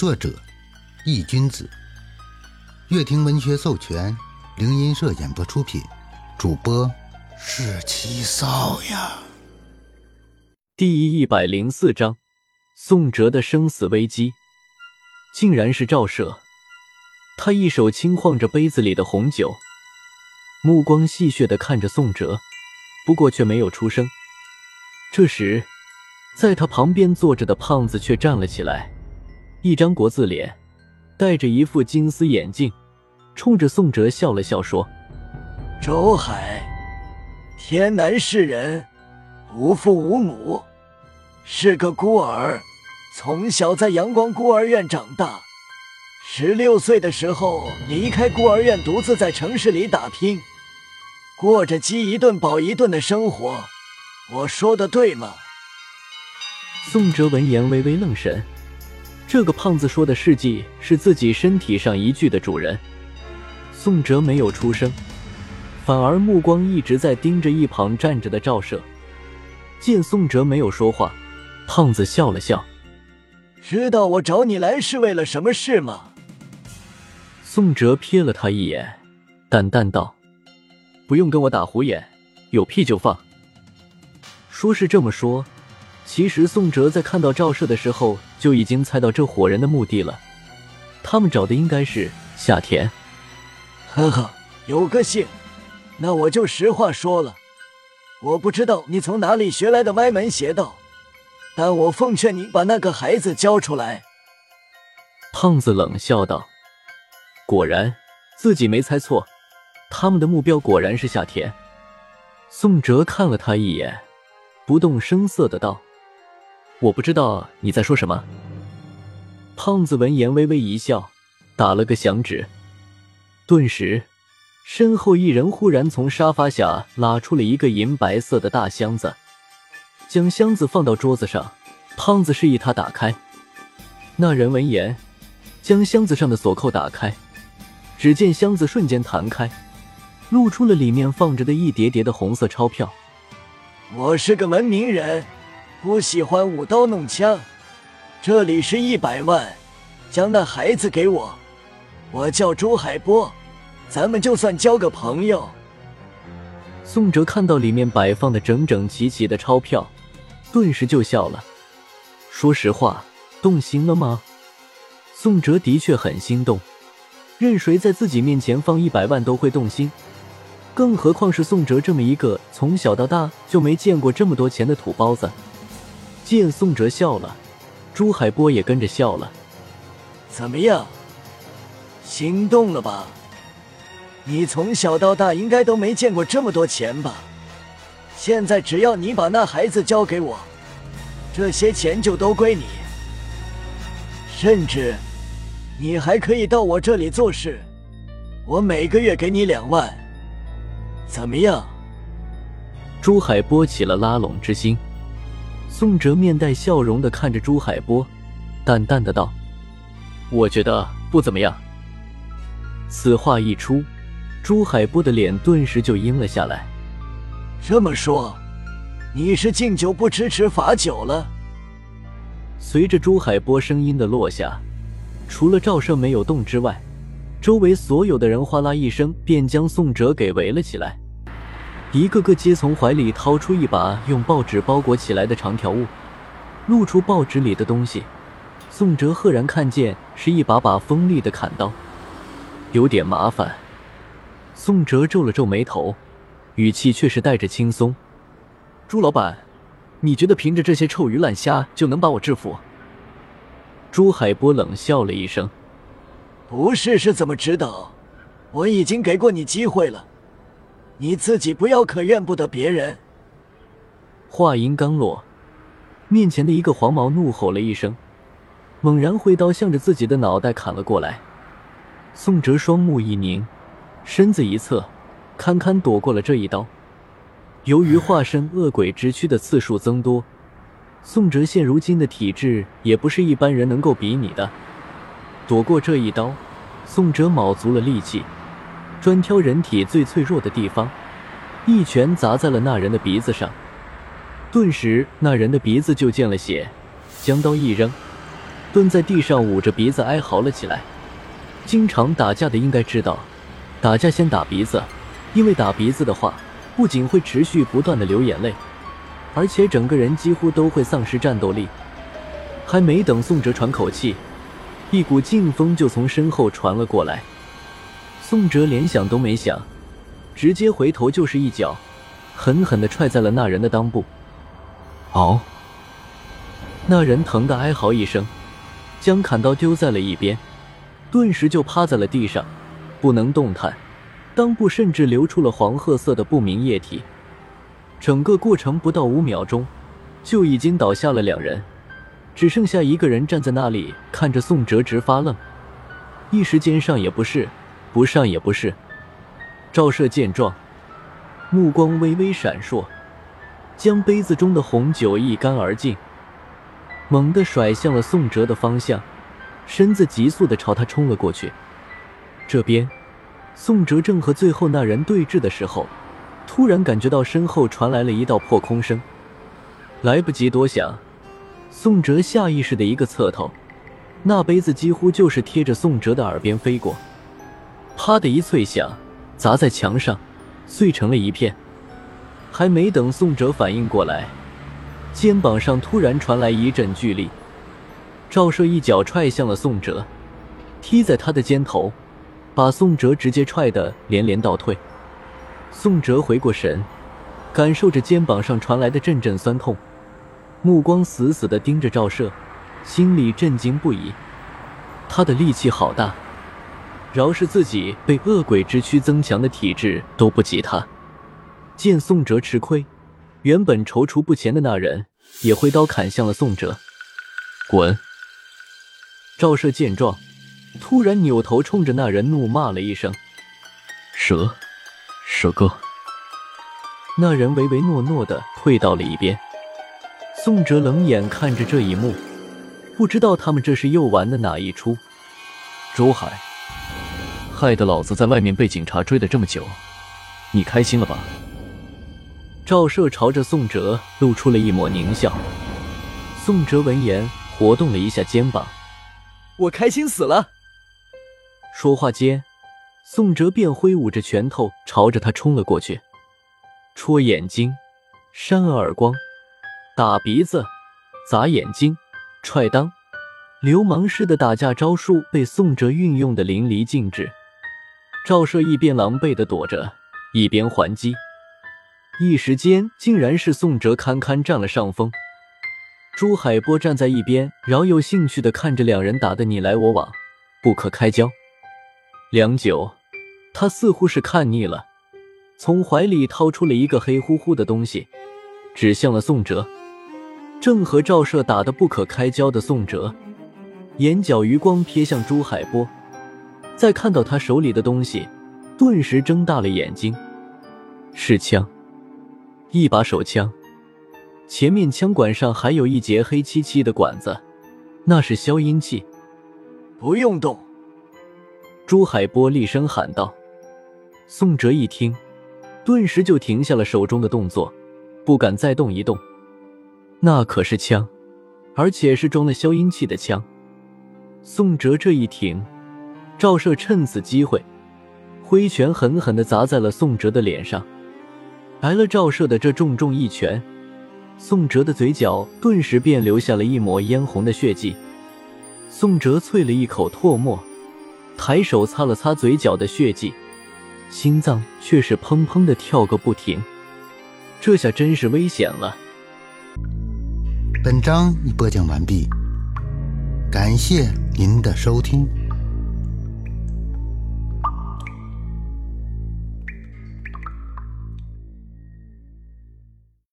作者：易君子，乐亭文学授权，灵音社演播出品，主播是七少呀。第一百零四章，宋哲的生死危机，竟然是赵赦。他一手轻晃着杯子里的红酒，目光戏谑的看着宋哲，不过却没有出声。这时，在他旁边坐着的胖子却站了起来。一张国字脸，戴着一副金丝眼镜，冲着宋哲笑了笑，说：“周海，天南市人，无父无母，是个孤儿，从小在阳光孤儿院长大。十六岁的时候离开孤儿院，独自在城市里打拼，过着饥一顿饱一顿的生活。我说的对吗？”宋哲闻言微微愣神。这个胖子说的事迹是自己身体上一具的主人。宋哲没有出声，反而目光一直在盯着一旁站着的赵赦。见宋哲没有说话，胖子笑了笑：“知道我找你来是为了什么事吗？”宋哲瞥了他一眼，淡淡道：“不用跟我打虎眼，有屁就放。”说是这么说。其实宋哲在看到赵赦的时候就已经猜到这伙人的目的了，他们找的应该是夏田。呵呵，有个性。那我就实话说了，我不知道你从哪里学来的歪门邪道，但我奉劝你把那个孩子交出来。胖子冷笑道：“果然，自己没猜错，他们的目标果然是夏田。”宋哲看了他一眼，不动声色的道。我不知道你在说什么。胖子闻言微微一笑，打了个响指，顿时，身后一人忽然从沙发下拉出了一个银白色的大箱子，将箱子放到桌子上。胖子示意他打开。那人闻言，将箱子上的锁扣打开，只见箱子瞬间弹开，露出了里面放着的一叠叠的红色钞票。我是个文明人。不喜欢舞刀弄枪，这里是一百万，将那孩子给我。我叫朱海波，咱们就算交个朋友。宋哲看到里面摆放的整整齐齐的钞票，顿时就笑了。说实话，动心了吗？宋哲的确很心动，任谁在自己面前放一百万都会动心，更何况是宋哲这么一个从小到大就没见过这么多钱的土包子。见宋哲笑了，朱海波也跟着笑了。怎么样，心动了吧？你从小到大应该都没见过这么多钱吧？现在只要你把那孩子交给我，这些钱就都归你。甚至，你还可以到我这里做事，我每个月给你两万。怎么样？朱海波起了拉拢之心。宋哲面带笑容的看着朱海波，淡淡的道：“我觉得不怎么样。”此话一出，朱海波的脸顿时就阴了下来。这么说，你是敬酒不吃吃罚酒了？随着朱海波声音的落下，除了赵胜没有动之外，周围所有的人哗啦一声便将宋哲给围了起来。一个个皆从怀里掏出一把用报纸包裹起来的长条物，露出报纸里的东西。宋哲赫然看见是一把把锋利的砍刀，有点麻烦。宋哲皱了皱眉头，语气却是带着轻松：“朱老板，你觉得凭着这些臭鱼烂虾就能把我制服？”朱海波冷笑了一声：“不试试怎么知道？我已经给过你机会了。”你自己不要，可怨不得别人。话音刚落，面前的一个黄毛怒吼了一声，猛然挥刀向着自己的脑袋砍了过来。宋哲双目一凝，身子一侧，堪堪躲过了这一刀。由于化身恶鬼之躯的次数增多，宋哲现如今的体质也不是一般人能够比拟的。躲过这一刀，宋哲卯足了力气。专挑人体最脆弱的地方，一拳砸在了那人的鼻子上，顿时那人的鼻子就见了血。将刀一扔，蹲在地上捂着鼻子哀嚎了起来。经常打架的应该知道，打架先打鼻子，因为打鼻子的话，不仅会持续不断的流眼泪，而且整个人几乎都会丧失战斗力。还没等宋哲喘口气，一股劲风就从身后传了过来。宋哲连想都没想，直接回头就是一脚，狠狠的踹在了那人的裆部。嗷！那人疼得哀嚎一声，将砍刀丢在了一边，顿时就趴在了地上，不能动弹，裆部甚至流出了黄褐色的不明液体。整个过程不到五秒钟，就已经倒下了两人，只剩下一个人站在那里看着宋哲直发愣，一时间上也不是，不上也不是。赵射见状，目光微微闪烁，将杯子中的红酒一干而尽。猛地甩向了宋哲的方向，身子急速的朝他冲了过去。这边，宋哲正和最后那人对峙的时候，突然感觉到身后传来了一道破空声，来不及多想，宋哲下意识的一个侧头，那杯子几乎就是贴着宋哲的耳边飞过，啪的一脆响，砸在墙上，碎成了一片。还没等宋哲反应过来。肩膀上突然传来一阵巨力，赵射一脚踹向了宋哲，踢在他的肩头，把宋哲直接踹得连连倒退。宋哲回过神，感受着肩膀上传来的阵阵酸痛，目光死死地盯着赵射，心里震惊不已。他的力气好大，饶是自己被恶鬼之躯增强的体质都不及他。见宋哲吃亏。原本踌躇不前的那人也挥刀砍向了宋哲，滚！赵奢见状，突然扭头冲着那人怒骂了一声：“蛇，蛇哥！”那人唯唯诺诺的退到了一边。宋哲冷眼看着这一幕，不知道他们这是又玩的哪一出。周海，害得老子在外面被警察追了这么久，你开心了吧？赵社朝着宋哲露出了一抹狞笑。宋哲闻言，活动了一下肩膀：“我开心死了。”说话间，宋哲便挥舞着拳头朝着他冲了过去，戳眼睛、扇耳光、打鼻子、砸眼睛、踹裆，流氓式的打架招数被宋哲运用的淋漓尽致。赵射一边狼狈的躲着，一边还击。一时间，竟然是宋哲堪堪占了上风。朱海波站在一边，饶有兴趣的看着两人打得你来我往，不可开交。良久，他似乎是看腻了，从怀里掏出了一个黑乎乎的东西，指向了宋哲。正和赵射打得不可开交的宋哲，眼角余光瞥向朱海波，再看到他手里的东西，顿时睁大了眼睛，是枪。一把手枪，前面枪管上还有一节黑漆漆的管子，那是消音器。不用动！朱海波厉声喊道。宋哲一听，顿时就停下了手中的动作，不敢再动一动。那可是枪，而且是装了消音器的枪。宋哲这一停，赵射趁此机会，挥拳狠狠地砸在了宋哲的脸上。挨了赵射的这重重一拳，宋哲的嘴角顿时便留下了一抹嫣红的血迹。宋哲啐了一口唾沫，抬手擦了擦嘴角的血迹，心脏却是砰砰的跳个不停。这下真是危险了。本章已播讲完毕，感谢您的收听。